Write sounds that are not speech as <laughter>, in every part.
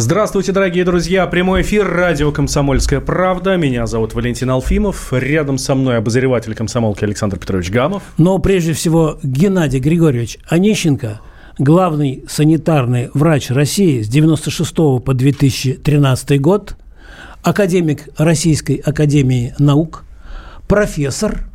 Здравствуйте, дорогие друзья. Прямой эфир радио «Комсомольская правда». Меня зовут Валентин Алфимов. Рядом со мной обозреватель комсомолки Александр Петрович Гамов. Но прежде всего Геннадий Григорьевич Онищенко, главный санитарный врач России с 96 по 2013 год, академик Российской академии наук, профессор,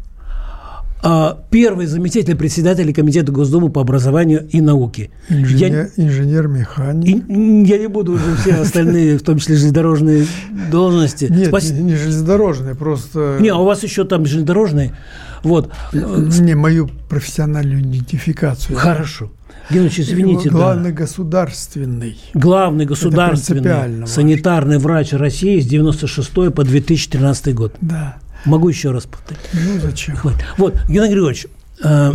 первый заместитель председателя Комитета Госдумы по образованию и науке. Инженер, я, инженер-механик. Я не буду уже все остальные, в том числе железнодорожные должности. Нет, Спас... не, не железнодорожные, просто... Не, а у вас еще там железнодорожные. Вот. Не, мою профессиональную идентификацию. Хорошо. Генович, извините. Главный да. государственный. Главный государственный санитарный врач России с 96 по 2013 год. Да. Могу еще раз повторить. Ну, зачем? Хватит. Вот, Геннадий Григорьевич, э,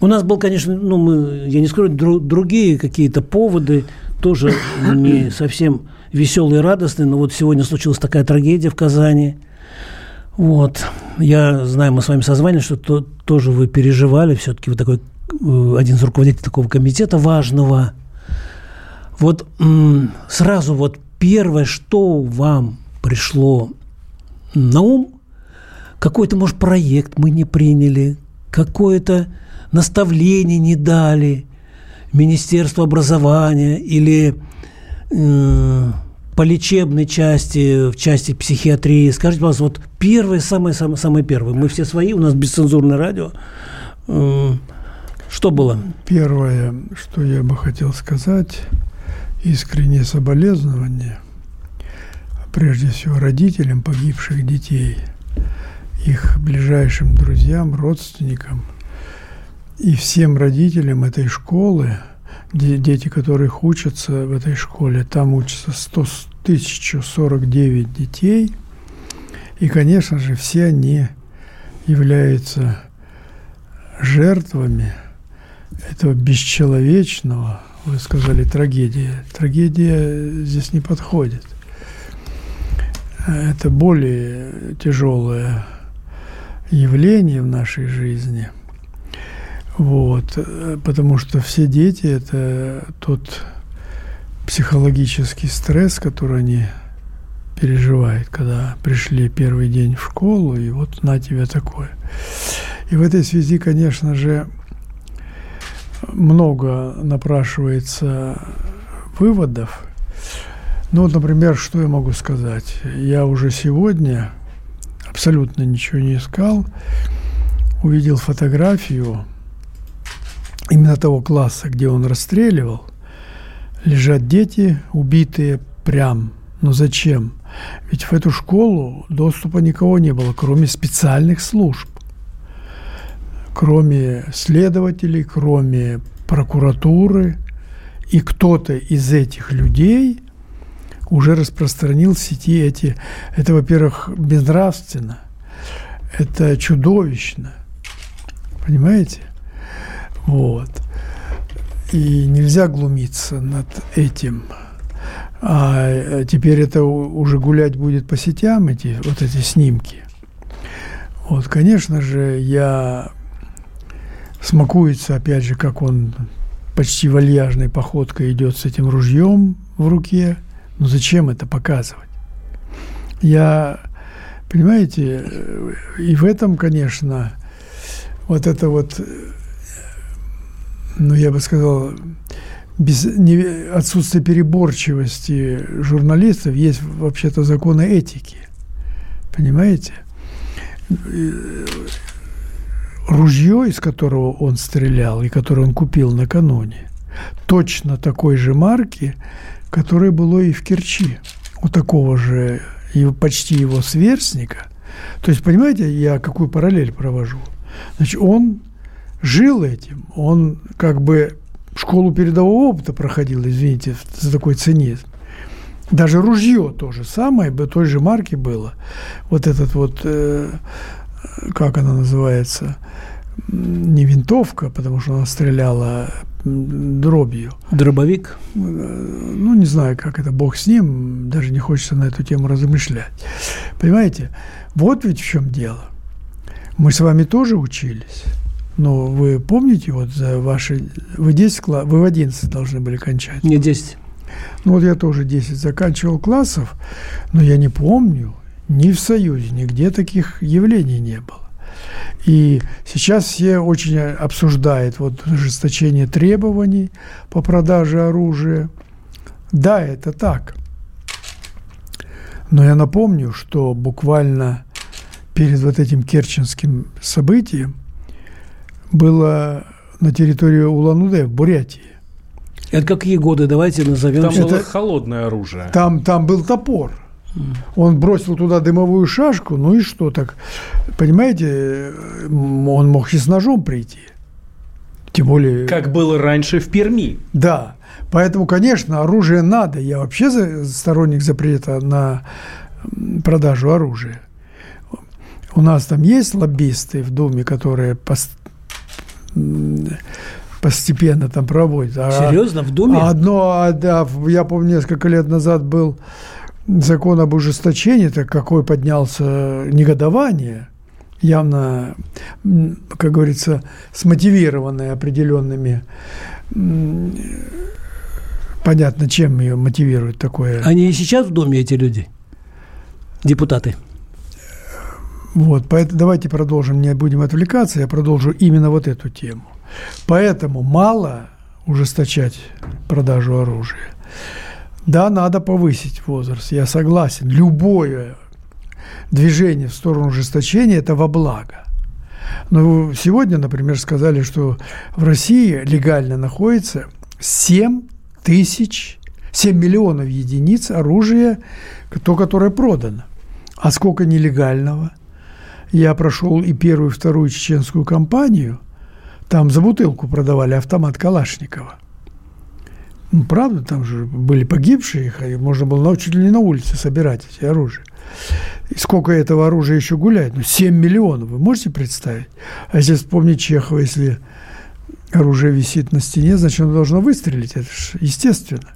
у нас был, конечно, ну, мы, я не скажу, дру, другие какие-то поводы, тоже не <clears throat> совсем веселые и радостные, но вот сегодня случилась такая трагедия в Казани. Вот. Я знаю, мы с вами созванивались, что то, тоже вы переживали, все-таки вы такой э, один из руководителей такого комитета важного. Вот сразу вот первое, что вам пришло на ум, какой-то, может, проект мы не приняли, какое-то наставление не дали Министерство образования или э, по лечебной части, в части психиатрии. Скажите, пожалуйста, вот первое, самое, самое, самое первое. Мы все свои, у нас бесцензурное радио. Э, что было? Первое, что я бы хотел сказать, искреннее соболезнование, прежде всего родителям погибших детей – их ближайшим друзьям, родственникам и всем родителям этой школы, дети, которых учатся в этой школе, там учатся 100, 1049 детей, и, конечно же, все они являются жертвами этого бесчеловечного, вы сказали, трагедия. Трагедия здесь не подходит. Это более тяжелая явление в нашей жизни. Вот, потому что все дети – это тот психологический стресс, который они переживают, когда пришли первый день в школу, и вот на тебе такое. И в этой связи, конечно же, много напрашивается выводов. Ну, вот, например, что я могу сказать? Я уже сегодня абсолютно ничего не искал, увидел фотографию именно того класса, где он расстреливал, лежат дети, убитые прям. Но зачем? Ведь в эту школу доступа никого не было, кроме специальных служб, кроме следователей, кроме прокуратуры. И кто-то из этих людей – уже распространил в сети эти... Это, во-первых, безнравственно, это чудовищно, понимаете? Вот. И нельзя глумиться над этим. А теперь это уже гулять будет по сетям, эти, вот эти снимки. Вот, конечно же, я смакуется, опять же, как он почти вальяжной походкой идет с этим ружьем в руке – ну зачем это показывать? Я, понимаете, и в этом, конечно, вот это вот, ну я бы сказал, без не, отсутствие переборчивости журналистов есть вообще-то законы этики. Понимаете? Ружье, из которого он стрелял и которое он купил накануне, точно такой же марки, которое было и в Керчи у такого же и почти его сверстника. То есть, понимаете, я какую параллель провожу? Значит, он жил этим, он как бы школу передового опыта проходил, извините, за такой цинизм. Даже ружье то же самое, той же марки было. Вот этот вот, э, как она называется, не винтовка, потому что она стреляла дробью. Дробовик? Ну, не знаю, как это, бог с ним, даже не хочется на эту тему размышлять. Понимаете, вот ведь в чем дело. Мы с вами тоже учились. Но вы помните, вот за ваши... Вы 10 класс, вы в 11 должны были кончать. Не 10. Ну, вот я тоже 10 заканчивал классов, но я не помню, ни в Союзе, нигде таких явлений не было. И сейчас все очень обсуждают вот ужесточение требований по продаже оружия. Да, это так. Но я напомню, что буквально перед вот этим керченским событием было на территории Улан-Удэ в Бурятии. Это какие годы? Давайте назовем. Там Это... было холодное оружие. Там, там был топор. Он бросил туда дымовую шашку, ну и что так? Понимаете, он мог и с ножом прийти. Тем более... Как было раньше в Перми. Да. Поэтому, конечно, оружие надо. Я вообще сторонник запрета на продажу оружия. У нас там есть лоббисты в Думе, которые пост... постепенно там проводят. Серьезно, в Думе? А одно, а, да, я помню, несколько лет назад был закон об ужесточении, так какой поднялся негодование, явно, как говорится, смотивированное определенными понятно, чем ее мотивирует такое. Они и сейчас в Доме, эти люди, депутаты? Вот, поэтому давайте продолжим, не будем отвлекаться, я продолжу именно вот эту тему. Поэтому мало ужесточать продажу оружия. Да, надо повысить возраст, я согласен. Любое движение в сторону ужесточения – это во благо. Но сегодня, например, сказали, что в России легально находится 7 тысяч, 7 миллионов единиц оружия, то, которое продано. А сколько нелегального? Я прошел и первую, и вторую чеченскую кампанию. Там за бутылку продавали автомат Калашникова – ну, правда, там же были погибшие, их, и можно было чуть ли на улице собирать эти оружия. И сколько этого оружия еще гуляет? Ну, 7 миллионов, вы можете представить? А если вспомнить Чехова, если оружие висит на стене, значит, оно должно выстрелить, это же естественно.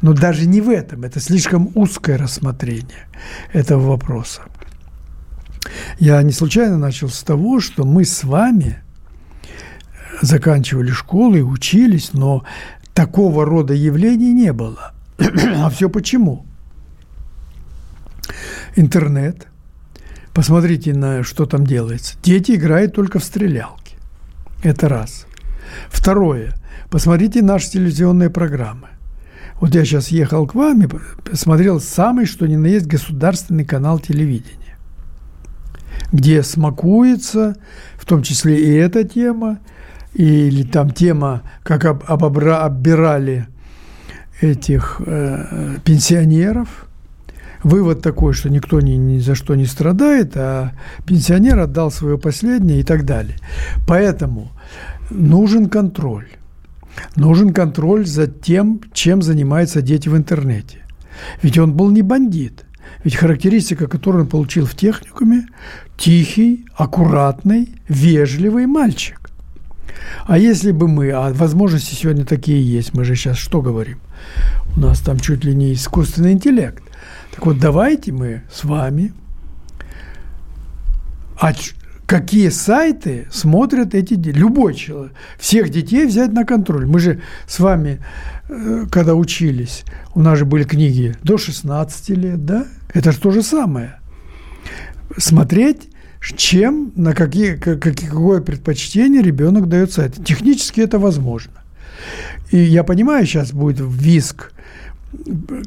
Но даже не в этом, это слишком узкое рассмотрение этого вопроса. Я не случайно начал с того, что мы с вами заканчивали школы, учились, но такого рода явлений не было. <clears throat> а все почему? Интернет. Посмотрите на что там делается. Дети играют только в стрелялки. Это раз. Второе. Посмотрите наши телевизионные программы. Вот я сейчас ехал к вам и смотрел самый, что ни на есть, государственный канал телевидения, где смакуется, в том числе и эта тема, или там тема, как об, обобра, оббирали этих э, пенсионеров. Вывод такой, что никто ни, ни за что не страдает, а пенсионер отдал свое последнее и так далее. Поэтому нужен контроль. Нужен контроль за тем, чем занимаются дети в интернете. Ведь он был не бандит. Ведь характеристика, которую он получил в техникуме, тихий, аккуратный, вежливый мальчик. А если бы мы, а возможности сегодня такие есть, мы же сейчас что говорим? У нас там чуть ли не искусственный интеллект. Так вот, давайте мы с вами, а какие сайты смотрят эти? Любой человек. Всех детей взять на контроль. Мы же с вами, э, когда учились, у нас же были книги до 16 лет, да? Это же то же самое. Смотреть чем, на какие, какое предпочтение ребенок дает сайту. Технически это возможно. И я понимаю, сейчас будет виск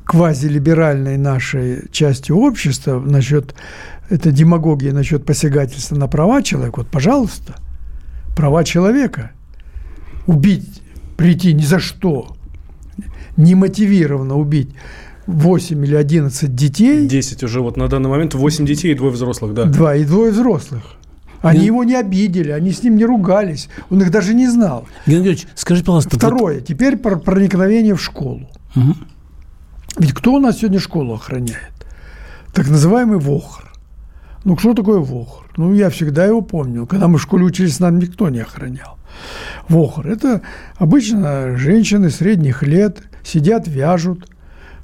квазилиберальной нашей части общества насчет это демагогия насчет посягательства на права человека. Вот, пожалуйста, права человека. Убить, прийти ни за что, немотивированно убить 8 или 11 детей. 10 уже вот на данный момент, 8 детей и двое взрослых, да. Два и двое взрослых. Они его не обидели, они с ним не ругались, он их даже не знал. Георгий скажи, пожалуйста. Второе, вот... теперь про проникновение в школу. Угу. Ведь кто у нас сегодня школу охраняет? Так называемый ВОХР. Ну, что такое вохр? Ну, я всегда его помнил. Когда мы в школе учились, нам никто не охранял. Вохр – это обычно женщины средних лет сидят, вяжут.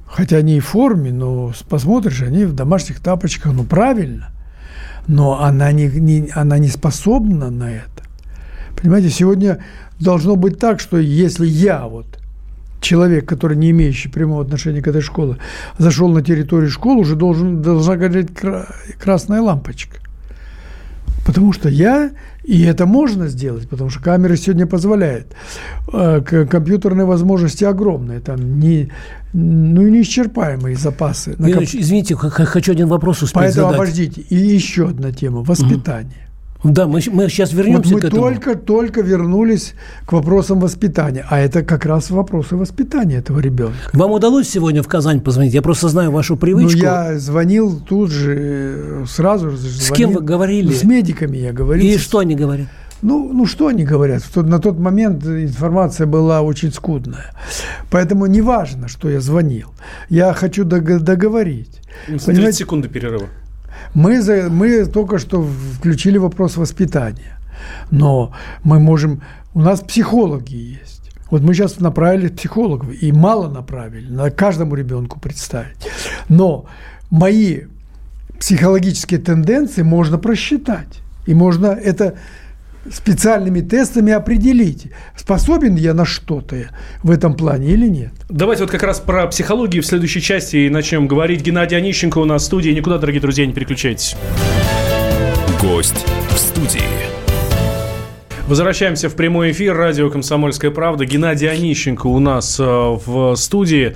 Хотя они и в форме, но посмотришь, они в домашних тапочках. Ну, правильно. Но она не, не, она не способна на это. Понимаете, сегодня должно быть так, что если я вот человек, который не имеющий прямого отношения к этой школе, зашел на территорию школы, уже должен, должна гореть красная лампочка. Потому что я, и это можно сделать, потому что камеры сегодня позволяют. Э, компьютерные возможности огромные, там не, ну, неисчерпаемые запасы. Ильич, извините, хочу один вопрос успеть Поэтому задать. обождите. И еще одна тема – воспитание. Да, мы, мы сейчас вернемся вот мы к этому. только-только вернулись к вопросам воспитания. А это как раз вопросы воспитания этого ребенка. Вам удалось сегодня в Казань позвонить? Я просто знаю вашу привычку. Ну, я звонил тут же, сразу же. С кем вы говорили? С медиками я говорил. И что они говорят? Ну, ну что они говорят? На тот момент информация была очень скудная. Поэтому не важно, что я звонил. Я хочу договорить. 30 Понимаете? секунды перерыва. Мы, за, мы только что включили вопрос воспитания. Но мы можем... У нас психологи есть. Вот мы сейчас направили психологов, и мало направили, надо каждому ребенку представить. Но мои психологические тенденции можно просчитать. И можно это специальными тестами определить, способен я на что-то в этом плане или нет. Давайте вот как раз про психологию в следующей части и начнем говорить. Геннадий Онищенко у нас в студии. Никуда, дорогие друзья, не переключайтесь. Гость в студии. Возвращаемся в прямой эфир. Радио «Комсомольская правда». Геннадий Онищенко у нас э, в студии.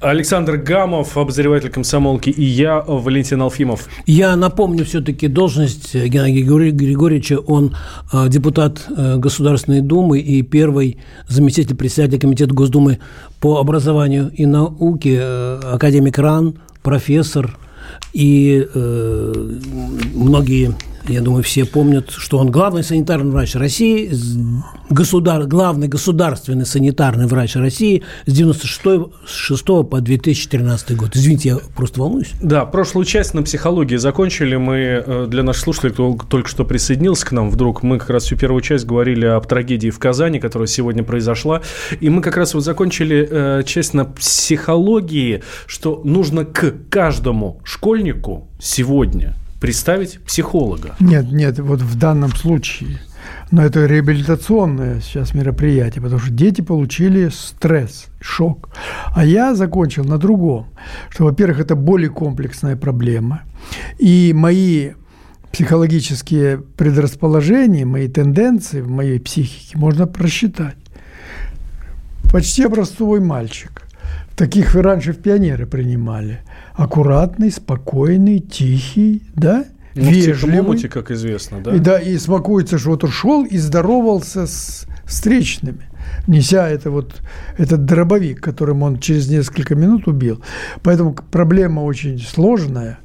Александр Гамов, обозреватель комсомолки, и я, Валентин Алфимов. Я напомню все-таки должность Геннадия Григорьевича. Он э, депутат э, Государственной Думы и первый заместитель председателя Комитета Госдумы по образованию и науке, академик РАН, профессор и э, многие я думаю, все помнят, что он главный санитарный врач России, государ, главный государственный санитарный врач России с 96 по 2013 год. Извините, я просто волнуюсь. Да, прошлую часть на психологии закончили. Мы э, для наших слушателей, кто только что присоединился к нам вдруг, мы как раз всю первую часть говорили об трагедии в Казани, которая сегодня произошла. И мы как раз вот закончили э, часть на психологии, что нужно к каждому школьнику сегодня – представить психолога. Нет, нет, вот в данном случае. Но это реабилитационное сейчас мероприятие, потому что дети получили стресс, шок. А я закончил на другом, что, во-первых, это более комплексная проблема. И мои психологические предрасположения, мои тенденции в моей психике можно просчитать. Почти образцовый мальчик. Таких вы раньше в пионеры принимали – аккуратный, спокойный, тихий, да? Ну, вежливый. в как известно, да? И, да, и смакуется, что вот ушел и здоровался с встречными, неся это вот, этот дробовик, которым он через несколько минут убил. Поэтому проблема очень сложная,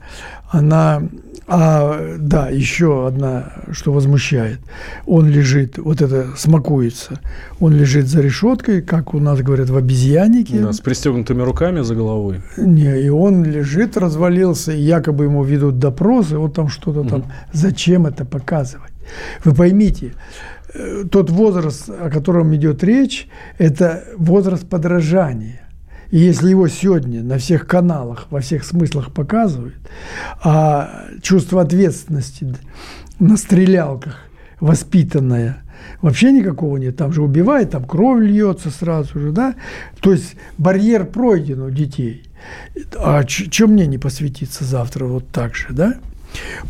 она а, да, еще одна, что возмущает. Он лежит, вот это смакуется, он лежит за решеткой, как у нас говорят, в обезьяннике. Да, с пристегнутыми руками за головой. Не, и он лежит, развалился, и якобы ему ведут допросы, вот там что-то там. Угу. Зачем это показывать? Вы поймите, э, тот возраст, о котором идет речь, это возраст подражания. И если его сегодня на всех каналах, во всех смыслах показывают, а чувство ответственности на стрелялках воспитанное вообще никакого нет. Там же убивает, там кровь льется сразу же, да? То есть барьер пройден у детей. А чем мне не посвятиться завтра вот так же, да?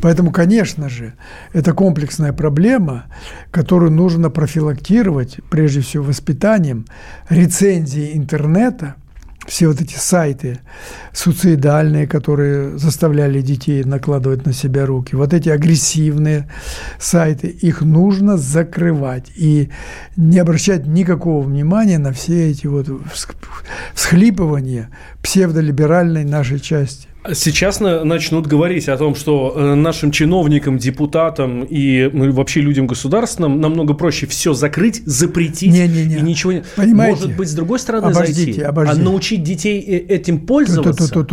Поэтому, конечно же, это комплексная проблема, которую нужно профилактировать, прежде всего, воспитанием, рецензии интернета – все вот эти сайты суицидальные, которые заставляли детей накладывать на себя руки, вот эти агрессивные сайты, их нужно закрывать и не обращать никакого внимания на все эти вот всхлипывания псевдолиберальной нашей части. Сейчас начнут говорить о том, что э, нашим чиновникам, депутатам и ну, вообще людям государственным намного проще все закрыть, запретить не, не, не. и ничего не... Понимаете? Может быть, с другой стороны обождите, зайти, обождите. а научить детей этим пользоваться?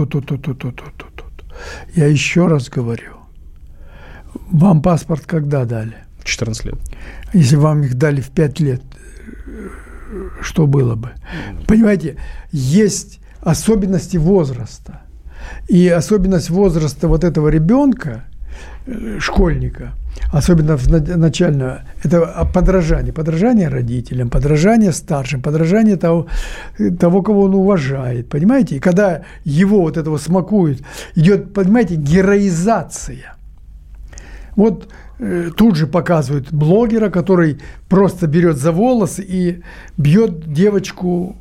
Я еще раз говорю. Вам паспорт когда дали? 14 лет. Если вам их дали в 5 лет, что было бы? Понимаете, есть особенности возраста. И особенность возраста вот этого ребенка, э, школьника, особенно начального, это подражание. Подражание родителям, подражание старшим, подражание того, того, кого он уважает. Понимаете? И когда его вот этого смакует, идет, понимаете, героизация. Вот э, тут же показывают блогера, который просто берет за волосы и бьет девочку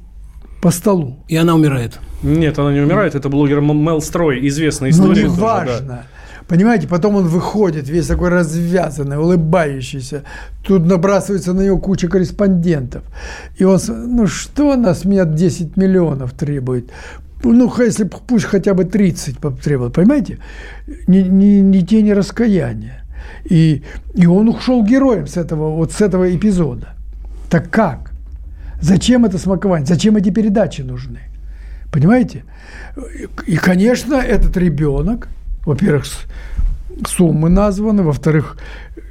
по столу. И она умирает. Нет, она не умирает. Это блогер Мел Строй, известная ну, история. Ну, не важно. Да. Понимаете, потом он выходит весь такой развязанный, улыбающийся. Тут набрасывается на него куча корреспондентов. И он, ну что нас, меня 10 миллионов требует? Ну, если пусть хотя бы 30 потребовал, понимаете? Ни, ни, ни тени раскаяния. И, и он ушел героем с этого, вот с этого эпизода. Так как? Зачем это смакование? Зачем эти передачи нужны? Понимаете? И, конечно, этот ребенок, во-первых, суммы названы, во-вторых,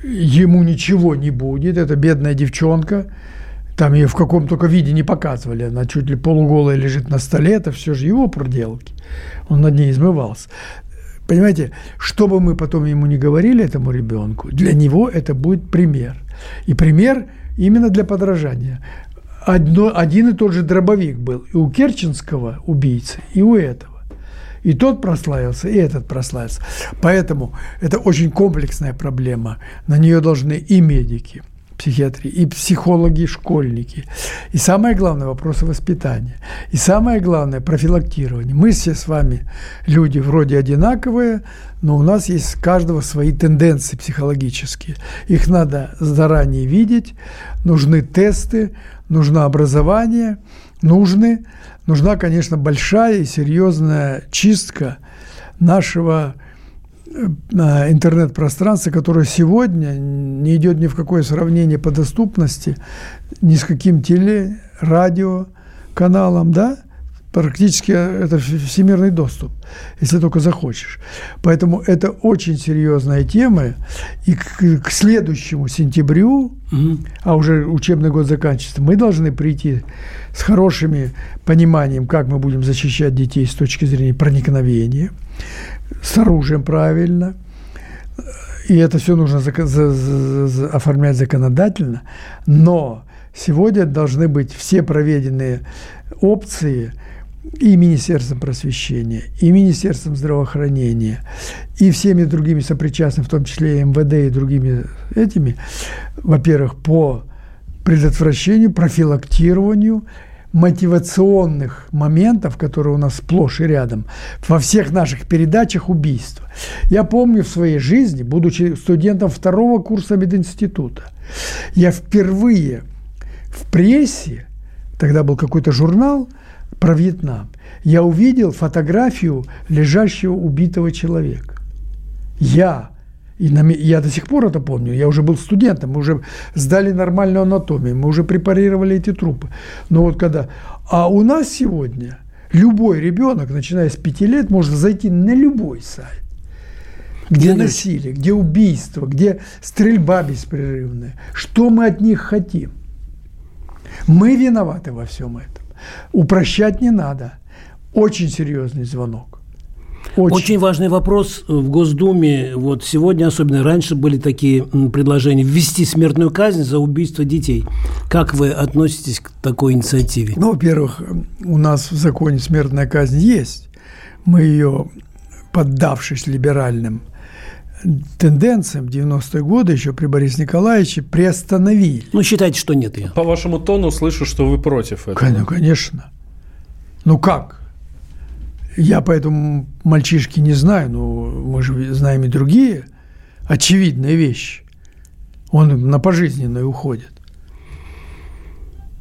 ему ничего не будет, это бедная девчонка, там ее в каком только виде не показывали, она чуть ли полуголая лежит на столе, это все же его проделки, он над ней измывался. Понимаете, что бы мы потом ему не говорили этому ребенку, для него это будет пример. И пример именно для подражания одно, один и тот же дробовик был и у керченского убийцы, и у этого. И тот прославился, и этот прославился. Поэтому это очень комплексная проблема. На нее должны и медики, психиатрии, и психологи, и школьники. И самое главное – вопросы воспитания. И самое главное – профилактирование. Мы все с вами люди вроде одинаковые, но у нас есть у каждого свои тенденции психологические. Их надо заранее видеть, нужны тесты, нужно образование, нужны, нужна, конечно, большая и серьезная чистка нашего интернет-пространства, которое сегодня не идет ни в какое сравнение по доступности ни с каким теле, радио, каналом, да, практически это всемирный доступ, если только захочешь. Поэтому это очень серьезная тема. И к, к следующему сентябрю, угу. а уже учебный год заканчивается, мы должны прийти с хорошими пониманием, как мы будем защищать детей с точки зрения проникновения, с оружием правильно. И это все нужно за, за, за, оформлять законодательно. Но сегодня должны быть все проведенные опции – и Министерством просвещения, и Министерством здравоохранения, и всеми другими сопричастными, в том числе и МВД и другими этими, во-первых, по предотвращению, профилактированию мотивационных моментов, которые у нас сплошь и рядом, во всех наших передачах убийства. Я помню в своей жизни, будучи студентом второго курса мединститута, я впервые в прессе, тогда был какой-то журнал – про Вьетнам, я увидел фотографию лежащего убитого человека. Я, и на, я до сих пор это помню, я уже был студентом, мы уже сдали нормальную анатомию, мы уже препарировали эти трупы. Но вот когда... А у нас сегодня любой ребенок, начиная с пяти лет, может зайти на любой сайт где насилие, где убийство, где стрельба беспрерывная. Что мы от них хотим? Мы виноваты во всем этом. Упрощать не надо. Очень серьезный звонок. Очень. Очень важный вопрос в Госдуме. Вот сегодня, особенно раньше, были такие предложения ввести смертную казнь за убийство детей. Как вы относитесь к такой инициативе? Ну, во-первых, у нас в законе смертная казнь есть. Мы ее, поддавшись либеральным тенденциям 90-е годы еще при Борисе Николаевиче приостановили. Ну, считайте, что нет ее. По вашему тону слышу, что вы против этого. Конечно. Ну, как? Я поэтому мальчишки не знаю, но мы же знаем и другие очевидные вещи. Он на пожизненное уходит.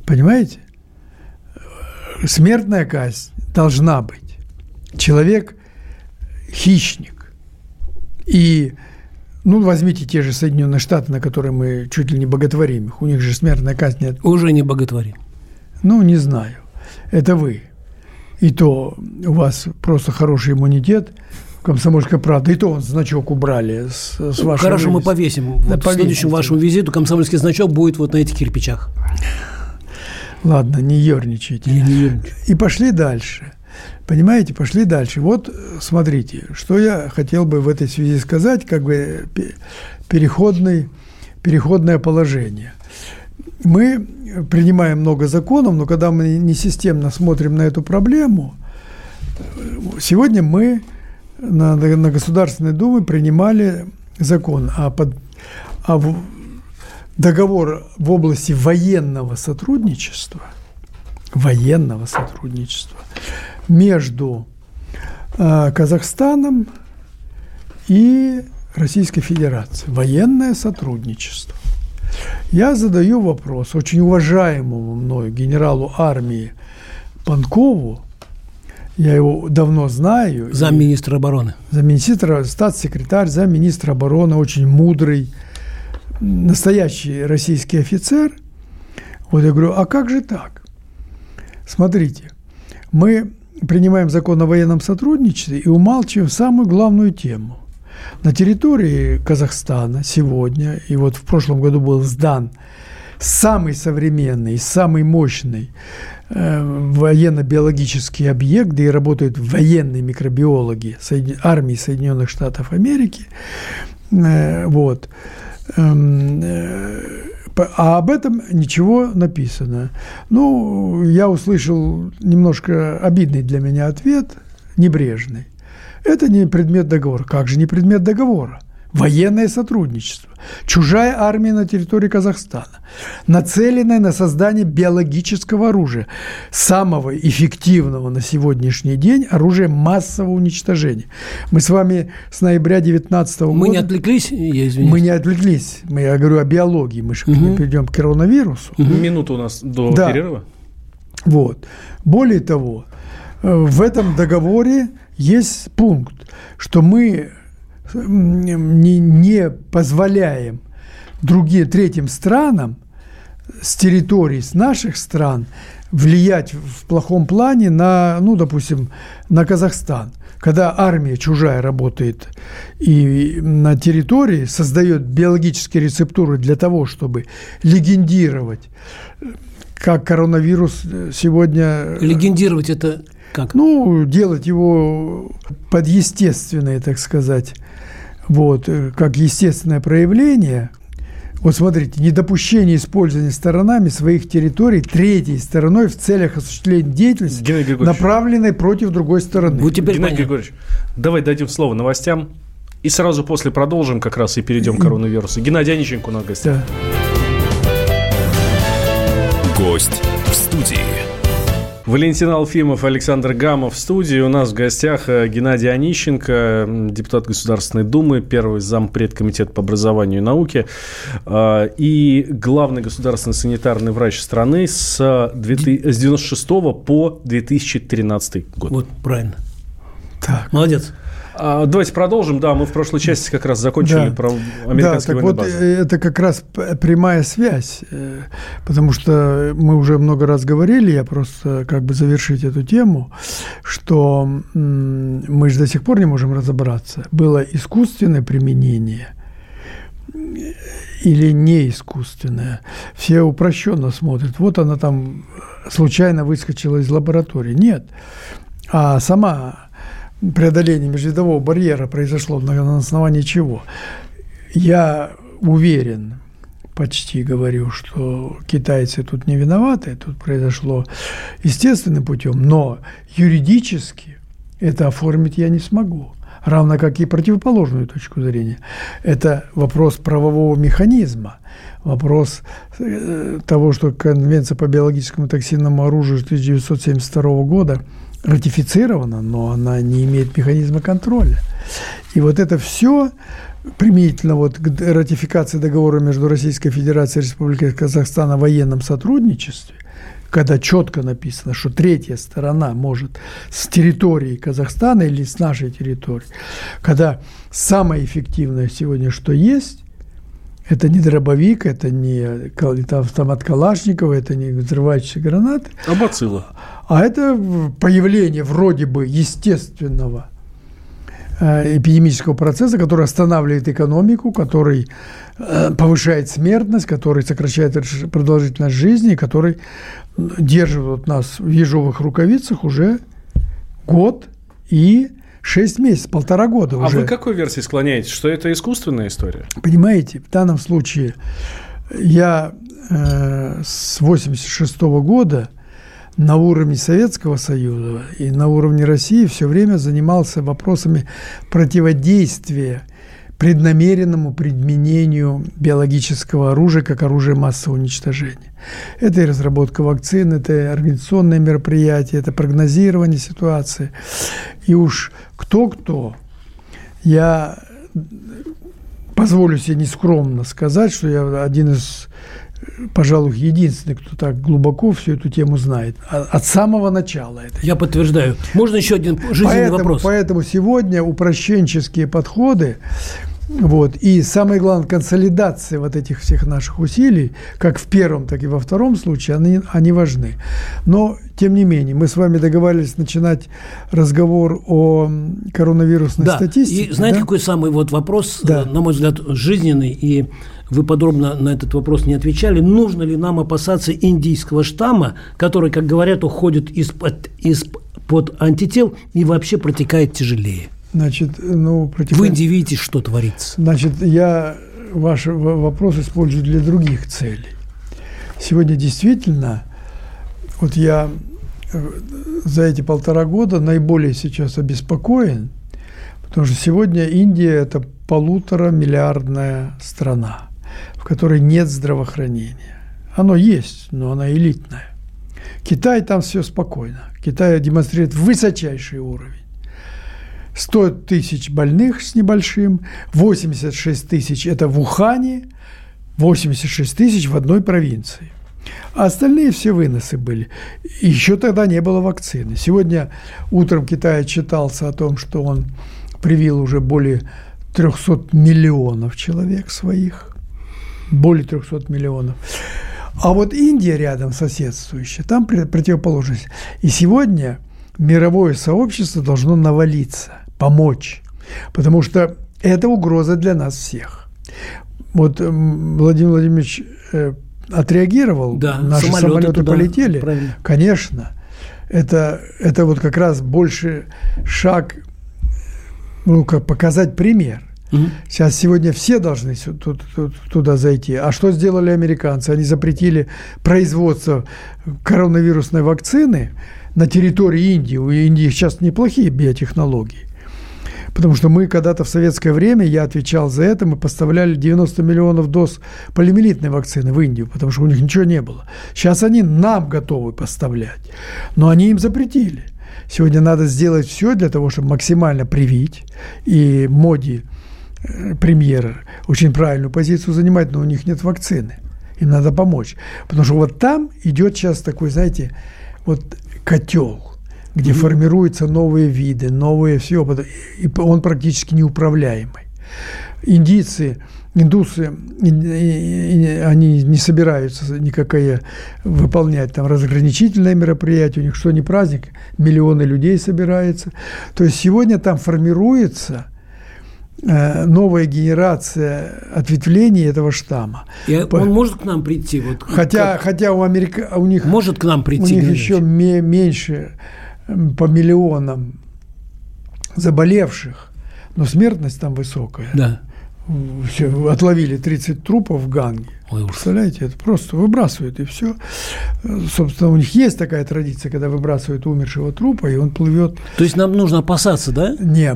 Понимаете? Смертная казнь должна быть. Человек – хищник и, ну, возьмите те же Соединенные Штаты, на которые мы чуть ли не боготворим их. У них же смертная казнь нет. Уже не боготворим. Ну, не знаю. Это вы. И то у вас просто хороший иммунитет, Комсомольская правда. И то он значок убрали с, с вашего Хорошо, мы вывески. повесим. Да, Вот к следующему вашему визиту комсомольский значок будет вот на этих кирпичах. Ладно, не ерничайте. Я не ерничаю. И пошли дальше. Понимаете, пошли дальше. Вот смотрите, что я хотел бы в этой связи сказать, как бы пе- переходный, переходное положение. Мы принимаем много законов, но когда мы не системно смотрим на эту проблему, сегодня мы на, на Государственной Думе принимали закон о, под- о в- договор в области военного сотрудничества, военного сотрудничества между э, Казахстаном и Российской Федерацией. Военное сотрудничество. Я задаю вопрос очень уважаемому мною генералу армии Панкову. Я его давно знаю. Замминистра обороны. замминистра, статс-секретарь, замминистра обороны, очень мудрый, настоящий российский офицер. Вот я говорю, а как же так? Смотрите, мы принимаем закон о военном сотрудничестве и умалчиваем самую главную тему. На территории Казахстана сегодня, и вот в прошлом году был сдан самый современный, самый мощный э, военно-биологический объект, где работают военные микробиологи Соедин- армии Соединенных Штатов Америки. Э, вот. Эм, э, А об этом ничего написано. Ну, я услышал немножко обидный для меня ответ, небрежный. Это не предмет договора. Как же не предмет договора? Военное сотрудничество. Чужая армия на территории Казахстана, нацеленная на создание биологического оружия, самого эффективного на сегодняшний день оружия массового уничтожения. Мы с вами с ноября 2019 года... Мы не отвлеклись, я извиняюсь. Мы не отвлеклись. Мы, я говорю о биологии. Мы же Мгм. перейдем к коронавирусу. Минута у нас до Да. перерыва. Вот. Более того, э, в этом договоре есть пункт, что мы не, не позволяем другим третьим странам с территорий с наших стран влиять в плохом плане на, ну, допустим, на Казахстан. Когда армия чужая работает и на территории создает биологические рецептуры для того, чтобы легендировать, как коронавирус сегодня Легендировать это как? ну, делать его под естественное, так сказать, вот, э, как естественное проявление. Вот смотрите, недопущение использования сторонами своих территорий третьей стороной в целях осуществления деятельности, направленной против другой стороны. Вот теперь Геннадий понятно. Григорьевич, давай дадим слово новостям. И сразу после продолжим как раз и перейдем к коронавирусу. Геннадий Онищенко у нас в гостях. Да. Гость в студии. Валентин Алфимов, Александр Гамов в студии. У нас в гостях э, Геннадий Онищенко, депутат Государственной Думы, первый зампред комитета по образованию и науке э, и главный государственный санитарный врач страны с, 2000 с 96 по 2013 год. Вот, правильно. Так. Молодец. А, давайте продолжим. Да, мы в прошлой части как раз закончили Да. про Да, американские так военные вот базы. э, это как раз прямая связь, э, потому что мы уже много раз говорили, я просто как бы завершить эту тему, что мы же до сих пор не можем разобраться, было искусственное применение или не искусственное. Все упрощенно смотрят. Вот она там случайно выскочила из лаборатории. Нет. А сама преодоление межвидового барьера произошло на, основании чего? Я уверен, почти говорю, что китайцы тут не виноваты, тут произошло естественным путем, но юридически это оформить я не смогу. Равно как и противоположную точку зрения. Это вопрос правового механизма, вопрос э, того, что Конвенция по биологическому токсинному оружию 1972 года ратифицирована, но она не имеет механизма контроля. И вот это все применительно вот к ратификации договора между Российской Федерацией и Республикой Казахстан о военном сотрудничестве, когда четко написано, что третья сторона может с территории Казахстана или с нашей территории, когда самое эффективное сегодня, что есть, это не дробовик, это не это автомат Калашникова, это не взрывающиеся гранаты, А бацилла? а это появление вроде бы естественного э, эпидемического процесса, который останавливает экономику, который э, повышает смертность, который сокращает продолжительность жизни, который держит вот нас в ежовых рукавицах уже год и 6 месяцев, полтора года а уже. А вы какой версии склоняетесь? Что это искусственная история? Понимаете, в данном случае я э, с 86 -го года на уровне Советского Союза и на уровне России все время занимался вопросами противодействия преднамеренному применению биологического оружия как оружия массового уничтожения. Это и разработка вакцин, это и организационные мероприятия, это прогнозирование ситуации. И уж кто-кто, я позволю себе нескромно сказать, что я один из пожалуй, единственный, кто так глубоко всю эту тему знает. А, от самого начала. Это. Я подтверждаю. Можно еще один жизненный поэтому, вопрос? Поэтому сегодня упрощенческие подходы вот. И самое главное, консолидация вот этих всех наших усилий, как в первом, так и во втором случае, они, они важны. Но, тем не менее, мы с вами договаривались начинать разговор о коронавирусной да. статистике. И знаете, да? какой самый вот вопрос, да. на мой взгляд, жизненный, и вы подробно на этот вопрос не отвечали. Нужно ли нам опасаться индийского штамма, который, как говорят, уходит из-под из под антител и вообще протекает тяжелее? Значит, ну, против... В Индии видите, что творится. Значит, я ваш вопрос использую для других целей. Сегодня действительно, вот я э, за эти полтора года наиболее сейчас обеспокоен, потому что сегодня Индия – это полутора миллиардная страна, в которой нет здравоохранения. Оно есть, но оно элитное. Китай там все спокойно. Китай демонстрирует высочайший уровень. 100 тысяч больных с небольшим, 86 тысяч – это в Ухане, 86 тысяч в одной провинции. А остальные все выносы были. Еще тогда не было вакцины. Сегодня утром Китай читался о том, что он привил уже более 300 миллионов человек своих. Более 300 миллионов. А вот Индия рядом соседствующая, там противоположность. И сегодня мировое сообщество должно навалиться помочь, потому что это угроза для нас всех. Вот Владимир Владимирович э, отреагировал, да, наши самолеты, самолеты туда, полетели, правильно. конечно. Это, это вот как раз больше шаг, ну, как показать пример. Угу. Сейчас сегодня все должны туда зайти. А что сделали американцы? Они запретили производство коронавирусной вакцины на территории Индии. У Индии сейчас неплохие биотехнологии. Потому что мы когда-то в советское время, я отвечал за это, мы поставляли 90 миллионов доз полимелитной вакцины в Индию, потому что у них ничего не было. Сейчас они нам готовы поставлять, но они им запретили. Сегодня надо сделать все для того, чтобы максимально привить. И Моди, э, премьер, очень правильную позицию занимает, но у них нет вакцины. Им надо помочь. Потому что вот там идет сейчас такой, знаете, вот котел – где mm-hmm. формируются новые виды, новые все, и он практически неуправляемый. Индийцы, индусы, они не собираются никакое выполнять там разграничительное мероприятие, у них что не праздник, миллионы людей собираются. То есть сегодня там формируется новая генерация ответвлений этого штамма. И По... он может к нам прийти? Вот, хотя, как... хотя у, Америка... у них, может к нам прийти, у них еще меньше по миллионам заболевших, но смертность там высокая. Да. Все, отловили 30 трупов в Ганге. Ой, Представляете, это просто выбрасывают и все. Собственно, у них есть такая традиция, когда выбрасывают умершего трупа, и он плывет. То есть нам нужно опасаться, да? Не,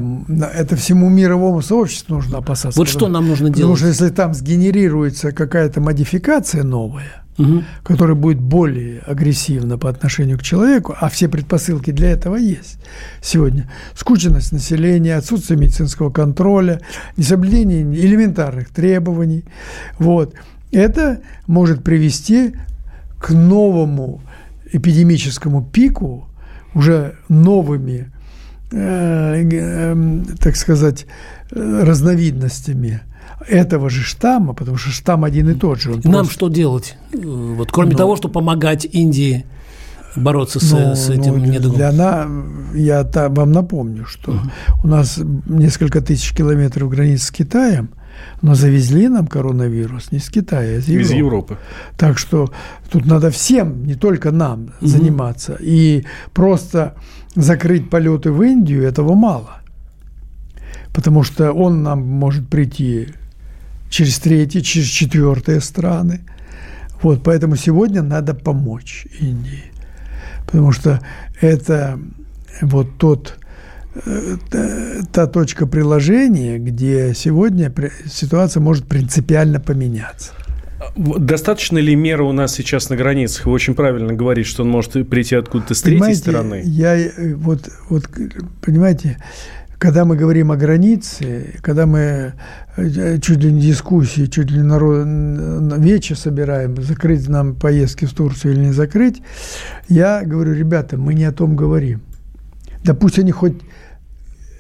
это всему мировому сообществу нужно опасаться. Вот что нам нужно делать? Потому что если там сгенерируется какая-то модификация новая, угу. который будет более агрессивно по отношению к человеку, а все предпосылки для этого есть сегодня. Скученность населения, отсутствие медицинского контроля, несоблюдение элементарных требований. Вот. Это может привести к новому эпидемическому пику уже новыми, э, э, так сказать, э, разновидностями – этого же штамма, потому что штамм один и тот же. Он Нам просто... что делать? Вот, кроме ну, того, что помогать Индии бороться с, Ну, с этим ну, недугом? Для на, я та- вам напомню, что у нас несколько тысяч километров границ с Китаем, но завезли нам коронавирус не с Китая, а из Европы. Из Европы. Так что тут надо всем, не только нам, заниматься. И просто закрыть полеты в Индию этого мало. Потому что он нам может прийти через третьи, через четвертые страны. Вот, поэтому сегодня надо помочь Индии. Потому что это вот тот, э, та- точка приложения, где сегодня ситуация может принципиально поменяться. Достаточно ли меры у нас сейчас на границах? Вы очень правильно говорите, что он может прийти откуда-то с третьей Понимаете, стороны. Я э, вот, вот, понимаете, когда мы говорим о границе, когда мы э, чуть ли не дискуссии, чуть ли не вече собираем, закрыть нам поездки в Турцию или не закрыть, я говорю, ребята, мы не о том говорим. Да пусть они хоть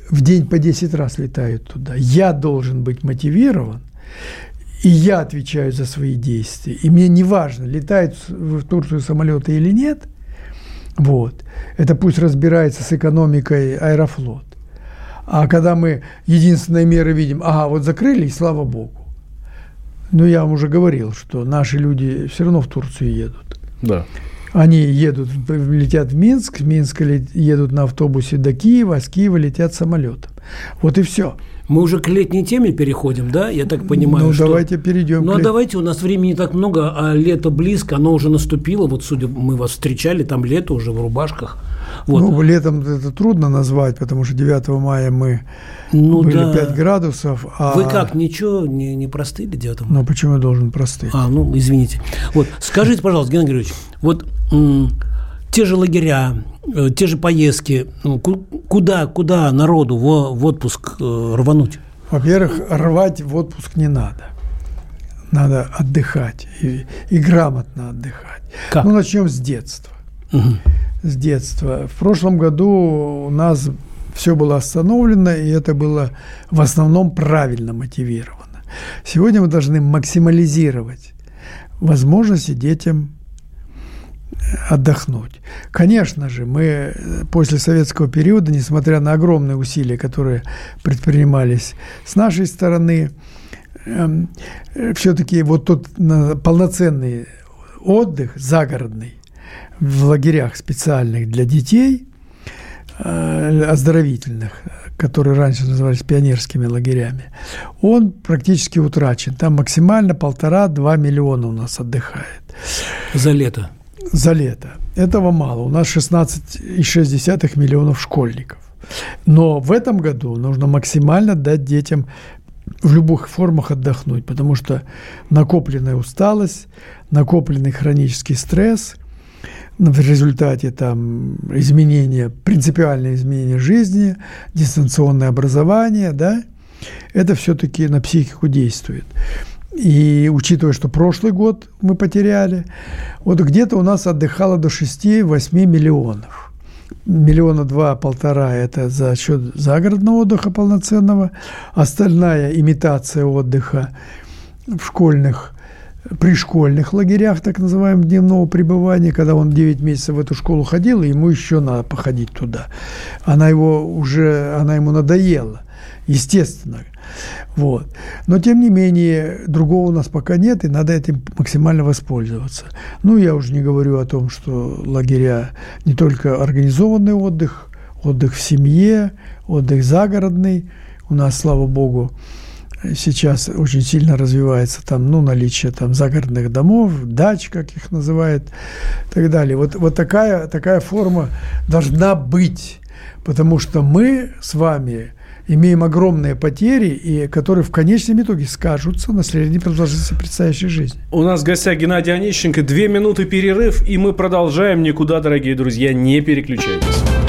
в день по 10 раз летают туда. Я должен быть мотивирован, и я отвечаю за свои действия. И мне не важно, летают в Турцию самолеты или нет. Вот. Это пусть разбирается с экономикой Аэрофлот. А когда мы единственные меры видим, ага, вот закрыли, и слава богу. Ну, я вам уже говорил, что наши люди все равно в Турцию едут. Да. Они едут, летят в Минск, в Минск едут на автобусе до Киева, а с Киева летят самолетом. Вот и все. Мы уже к летней теме переходим, да? Я так понимаю, ну, что... давайте перейдем. Ну, а ле- давайте, у нас времени не так много, а лето близко, оно уже наступило. Вот, судя, мы вас встречали, там лето уже в рубашках. Вот. Ну, летом это трудно назвать, потому что 9 мая мы Ну, были да. 5 градусов. А... Вы как, ничего не, не простыли 9 мая? Ну, почему я должен простыть? А, ну, извините. Вот, скажите, пожалуйста, Геннадий Григорьевич, вот те же лагеря, э, те же поездки, ну, ку- куда, куда народу в, в отпуск э, рвануть? Во-первых, рвать в отпуск не надо. Надо отдыхать и, и грамотно отдыхать. Как? Ну, начнем с детства. Мгм. С детства. В прошлом году у нас все было остановлено, и это было в основном правильно мотивировано. Сегодня мы должны максимализировать возможности детям отдохнуть. Все же, мы э, после советского периода, несмотря на огромные усилия, которые предпринимались с нашей стороны, все-таки вот тот полноценный отдых загородный в лагерях специальных для детей, э, оздоровительных, которые раньше назывались пионерскими лагерями, он практически утрачен. Там максимально полтора-два миллиона у нас отдыхает За лето. за лето. Этого мало. У нас 16,6 миллионов школьников. Но в этом году нужно максимально дать детям в любых формах отдохнуть, потому что накопленная усталость, накопленный хронический стресс, в результате там изменения, принципиальное изменение жизни, дистанционное образование, да, это все-таки на психику действует. И учитывая, что прошлый год мы потеряли, вот где-то у нас отдыхало до 6-8 миллионов. Миллиона два-полтора – это за счет загородного отдыха полноценного. Остальная имитация отдыха в школьных, пришкольных лагерях, так называемых, дневного пребывания, когда он 9 месяцев в эту школу ходил, и ему еще надо походить туда. Она его уже, она ему надоела, естественно. Вот. Но, тем не менее, другого у нас пока нет, и надо этим максимально воспользоваться. Ну, я уже не говорю о том, что лагеря не только организованный отдых, отдых в семье, отдых загородный. У нас, слава богу, сейчас очень сильно развивается там, ну, наличие там загородных домов, дач, как их называют, и так далее. Вот, вот такая, такая форма должна быть, потому что мы с вами имеем огромные потери, и которые в конечном итоге скажутся на средней продолжительности предстоящей жизни. У нас в гостях Геннадий Онищенко. Две минуты перерыв, и мы продолжаем. Никуда, дорогие друзья, не переключайтесь.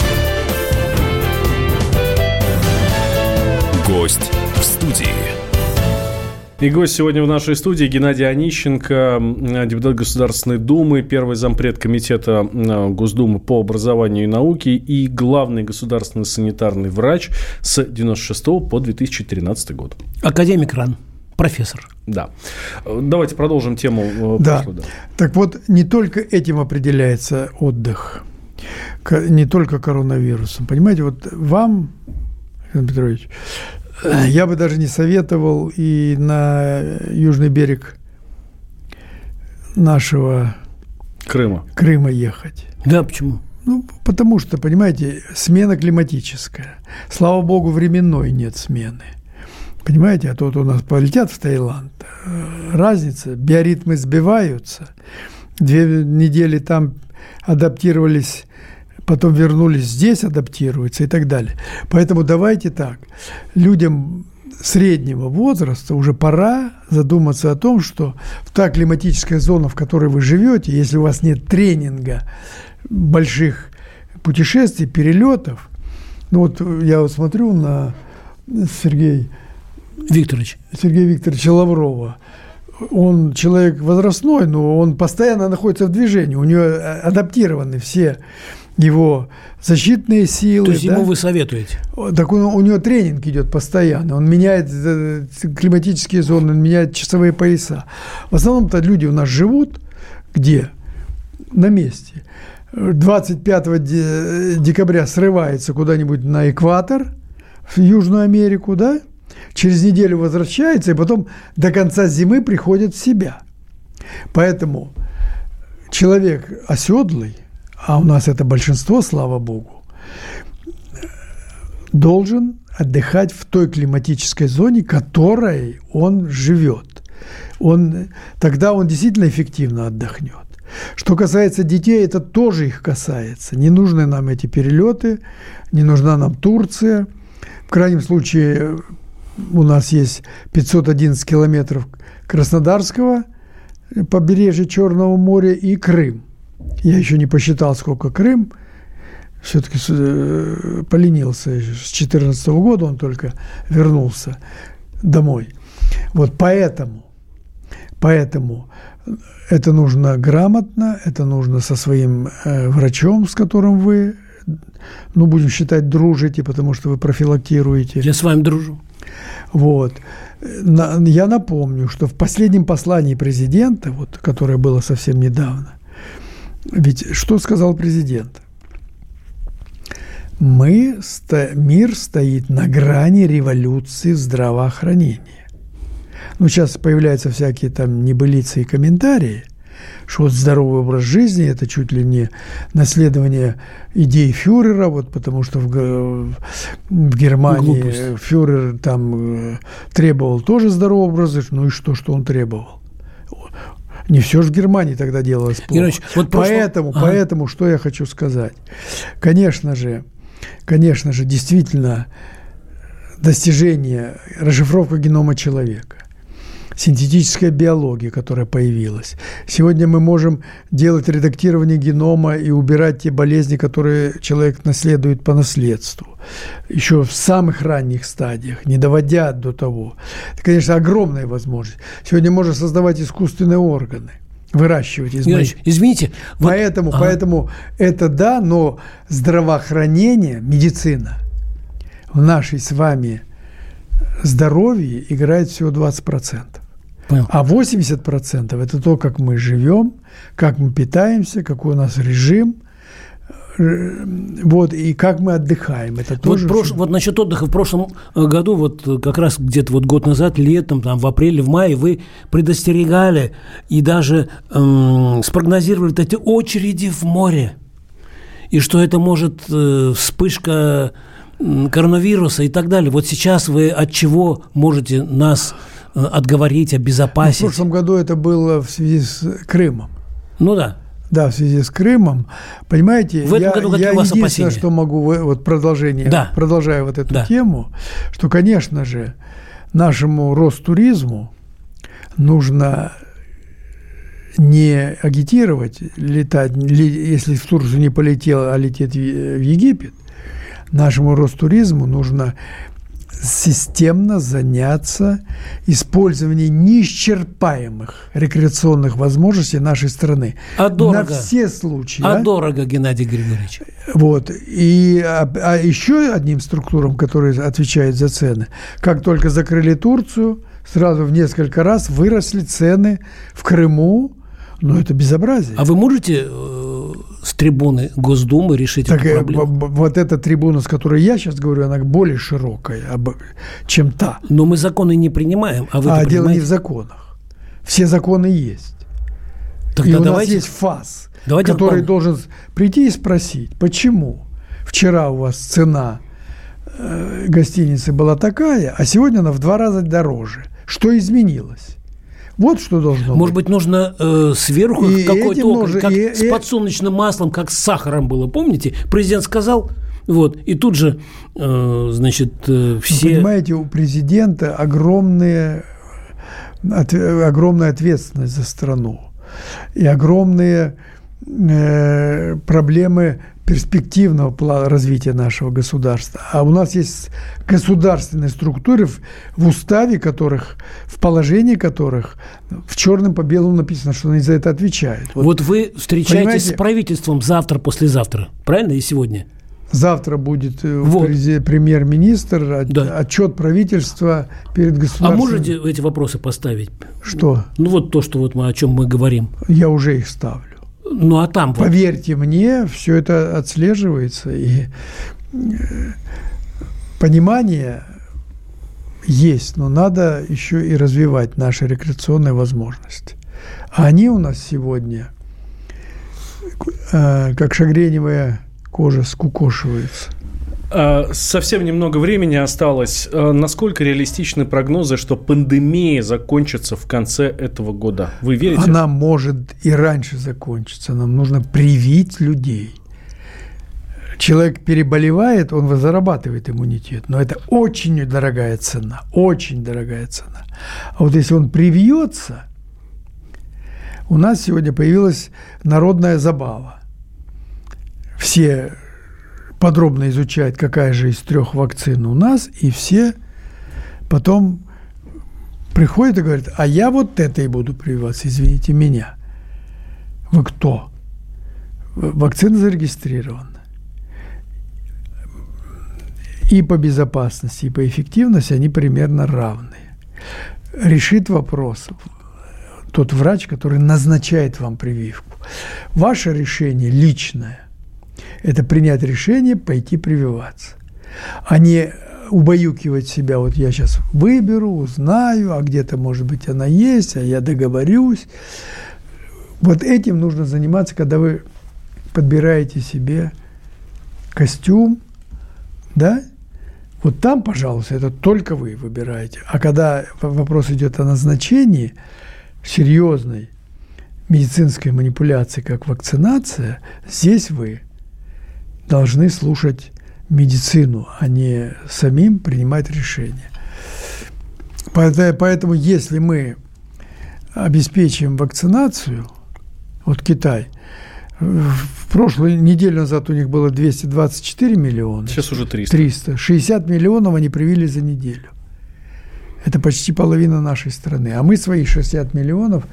И гость сегодня в нашей студии Геннадий Онищенко, депутат Государственной Думы, первый зампред комитета Госдумы по образованию и науке и главный государственный санитарный врач с 96 по 2013 год. Академик РАН. профессор. Да. Давайте продолжим тему. э, да. Прошлую, да. Так вот, не только этим определяется отдых, не только коронавирусом. Понимаете, вот вам, Александр Петрович, я бы даже не советовал и на южный берег нашего Крыма, Крыма ехать. Да, почему? Ну, потому что, понимаете, смена климатическая. Слава богу, временной нет смены. Понимаете, а тут у нас полетят в Таиланд. Разница, биоритмы сбиваются. Две недели там адаптировались, потом вернулись здесь, адаптируются и так далее. Поэтому давайте так. Людям среднего возраста уже пора задуматься о том, что в та климатическая зона, в которой вы живете, если у вас нет тренинга больших путешествий, перелетов, ну вот я вот смотрю на Сергея Викторович. Сергея Викторовича Лаврова. Он человек возрастной, но он постоянно находится в движении. У него адаптированы все его защитные силы. То есть да? ему вы советуете? Так он, у него тренинг идет постоянно. Он меняет э, климатические зоны, он меняет часовые пояса. В основном-то люди у нас живут где? На месте. 25 декабря срывается куда-нибудь на экватор, в Южную Америку, да? Через неделю возвращается, и потом до конца зимы приходит в себя. Поэтому человек оседлый – а у нас это большинство, слава богу, должен отдыхать в той климатической зоне, которой он живет. Он, тогда он действительно эффективно отдохнет. Что касается детей, это тоже их касается. Не нужны нам эти перелеты, не нужна нам Турция. В крайнем случае у нас есть 511 километров Краснодарского побережья Черного моря и Крым. Я еще не посчитал, сколько Крым. Все-таки э, поленился. С 2014 года он только вернулся домой. Вот поэтому, поэтому это нужно грамотно, это нужно со своим э, врачом, с которым вы, ну, будем считать, дружите, потому что вы профилактируете. Я с вами дружу. Вот. Я напомню, что в последнем послании президента, вот, которое было совсем недавно, ведь что сказал президент? Мы, мир стоит на грани революции в здравоохранении. Ну, сейчас появляются всякие там небылицы и комментарии, что вот здоровый образ жизни – это чуть ли не наследование идей фюрера, вот потому что в, в Германии Глупость. фюрер там э, требовал тоже здорового образа, ну и что, что он требовал? Не все же в Германии тогда делалось плохо. Герович, вот прошло... Поэтому, ага. поэтому, что я хочу сказать. Конечно же, конечно же, действительно достижение, расшифровка генома человека синтетическая биология, которая появилась. Сегодня мы можем делать редактирование генома и убирать те болезни, которые человек наследует по наследству. Еще в самых ранних стадиях, не доводя до того. Это, конечно, огромная возможность. Сегодня можно создавать искусственные органы выращивать из Ильич, Извините. Поэтому, вот, поэтому это да, но здравоохранение, медицина в нашей с вами здоровье играет всего 20%. Понял. А 80% это то, как мы живем, как мы питаемся, какой у нас режим, э, вот, и как мы отдыхаем. Это тоже вот, прош... вот насчет отдыха. В прошлом э, году, вот э, как раз где-то вот год назад, летом, там, в апреле, в мае, вы предостерегали и даже эм, спрогнозировали эти очереди в море. И что это может э, вспышка коронавируса и так далее. Вот сейчас вы от чего можете нас отговорить, обезопасить. Ну, в прошлом году это было в связи с Крымом. Ну да. Да, в связи с Крымом. Понимаете, в этом я, году я у вас единственное, опасения? что могу, вот продолжение, да. продолжая вот эту да. тему, что, конечно же, нашему Ростуризму нужно не агитировать, летать, если в Турцию не полетел, а лететь в Египет, нашему Ростуризму нужно системно заняться использованием неисчерпаемых рекреационных возможностей нашей страны. А дорого? На все случаи. А, а? дорого, Геннадий Григорьевич? Вот. И, а, а еще одним структурам, которые отвечают за цены, как только закрыли Турцию, сразу в несколько раз выросли цены в Крыму. Ну, это безобразие. А вы можете э, с трибуны Госдумы решить так, эту э, проблему? вот эта трибуна, с которой я сейчас говорю, она более широкая, об- чем та. Но мы законы не принимаем, а вы а дело не в законах. Все законы есть. Тогда и у давайте, нас есть ФАС, давайте который вам- должен прийти и спросить, почему вчера у вас цена э, гостиницы была такая, а сегодня она в два раза дороже. Что изменилось? Вот что должно Может быть, нужно э, сверху какой-то окорок, как и- с и- подсолнечным маслом, как с сахаром было, помните? Президент сказал, вот, и тут же, э, значит, э, Вы все... понимаете, у президента огромные, от- огромная ответственность за страну и огромные проблемы перспективного пла- развития нашего государства. А у нас есть государственные структуры, в, уставе которых, в положении которых в черным по белому написано, что они за это отвечают. Вот Вот вы встречаетесь Понимаете? с правительством завтра, послезавтра, правильно, и сегодня? Завтра будет э, Вот. премьер-министр, от- Да. отчет правительства перед А государством. можете эти вопросы поставить? Что? Ну, вот то, что вот мы, о чем мы говорим. Я уже их ставлю. Ну, а там... вот- Поверьте мне, все это отслеживается, и э, понимание есть, но надо еще и развивать наши рекреационные возможности. А они у нас сегодня, э, как шагреневая кожа, скукошиваются. А, Совсем немного времени осталось. А, Насколько реалистичны прогнозы, что пандемия закончится в конце этого года? Вы верите? Она может и раньше закончиться. Нам нужно привить людей. Человек переболевает, он зарабатывает иммунитет. Но это очень дорогая цена. Очень дорогая цена. А вот если он привьется, у нас сегодня появилась народная забава. Все подробно изучают, какая же из трех вакцин у нас, и все потом приходят и говорят, а я вот этой буду прививаться, извините меня. Вы кто? Вакцина зарегистрирована. И по безопасности, и по эффективности они примерно равны. Решит вопрос тот врач, который назначает вам прививку. Ваше решение личное – это принять решение пойти прививаться, а не убаюкивать себя. Вот я сейчас выберу, узнаю, а где-то, может быть, она есть, а я договорюсь. Вот этим нужно заниматься, когда вы подбираете себе костюм, да? Вот там, пожалуйста, это только вы выбираете. А когда вопрос идет о назначении серьезной медицинской манипуляции, как вакцинация, здесь вы должны слушать медицину, а не самим принимать решения. Поэт- Поэтому, если мы обеспечим вакцинацию, вот Китай, в прошлую неделю назад у них было 224 миллиона. Сейчас уже 300. 300. 60 миллионов они привили за неделю. Это почти половина нашей страны. А мы свои 60 миллионов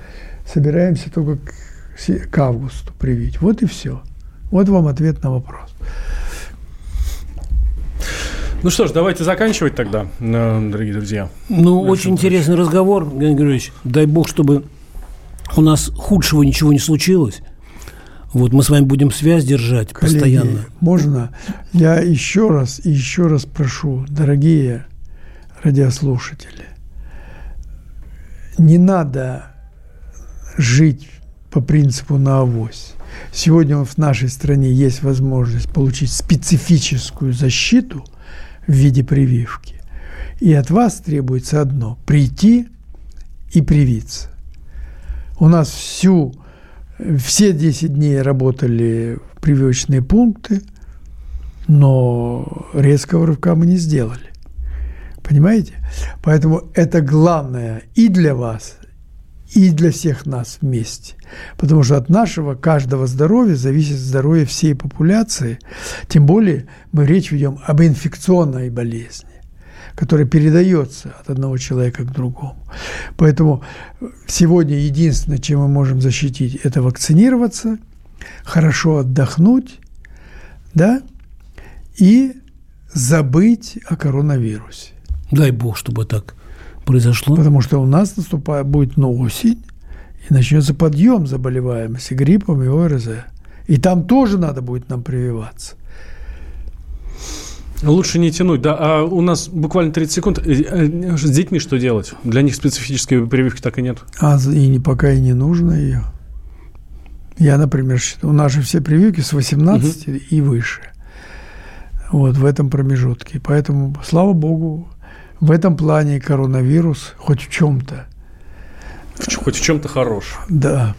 собираемся только к, к августу привить. Вот и все. Вот вам ответ на вопрос. Ну что ж, давайте заканчивать тогда, э, дорогие друзья. Ну, очень интересный разговор, Геннадий Григорьевич. Дай бог, чтобы у нас худшего ничего не случилось. Вот мы с вами будем связь держать Коллеги, постоянно. можно я еще раз и еще раз прошу, дорогие радиослушатели, не надо жить по принципу на авось. Сегодня в нашей стране есть возможность получить специфическую защиту в виде прививки. И от вас требуется одно – прийти и привиться. У нас всю все 10 дней работали прививочные пункты, но резкого рывка мы не сделали. Понимаете? Поэтому это главное и для вас, и для всех нас вместе. Потому что от нашего каждого здоровья зависит здоровье всей популяции. Тем более мы речь ведем об инфекционной болезни которая передается от одного человека к другому. Поэтому сегодня единственное, чем мы можем защитить, это вакцинироваться, хорошо отдохнуть, да, и забыть о коронавирусе. Дай бог, чтобы так произошло? Потому что у нас наступает, будет ну, осень, и начнется подъем заболеваемости гриппом и ОРЗ. И там тоже надо будет нам прививаться. Лучше не тянуть, да. А у нас буквально 30 секунд. Э, э, с детьми что делать? Для них специфической прививки так и нет. А и не, пока и не нужно ее. Я, например, считаю, у нас же все прививки с 18 угу. и выше. Вот в этом промежутке. Поэтому, слава богу, в этом плане коронавирус хоть в чем-то. Хоть в чем-то хорош. Да.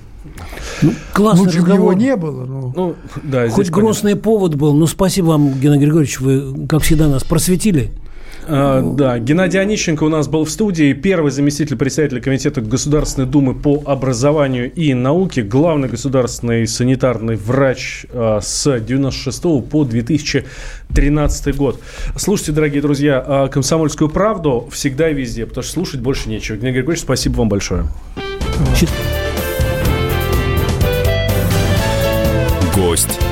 Ну, классный Лучше разговор. его не было. Но... Ну, да, Хоть грустный понятно. повод был. Ну, спасибо вам, Геннадий Григорьевич, вы, как всегда, нас просветили. А, да, Геннадий Онищенко у нас был в студии, первый заместитель председателя Комитета Государственной Думы по образованию и науке, главный государственный санитарный врач а, с 96 по 2013 год. Слушайте, дорогие друзья, а, «Комсомольскую правду» всегда и везде, потому что слушать больше нечего. Геннадий Григорьевич, спасибо вам большое. Гость.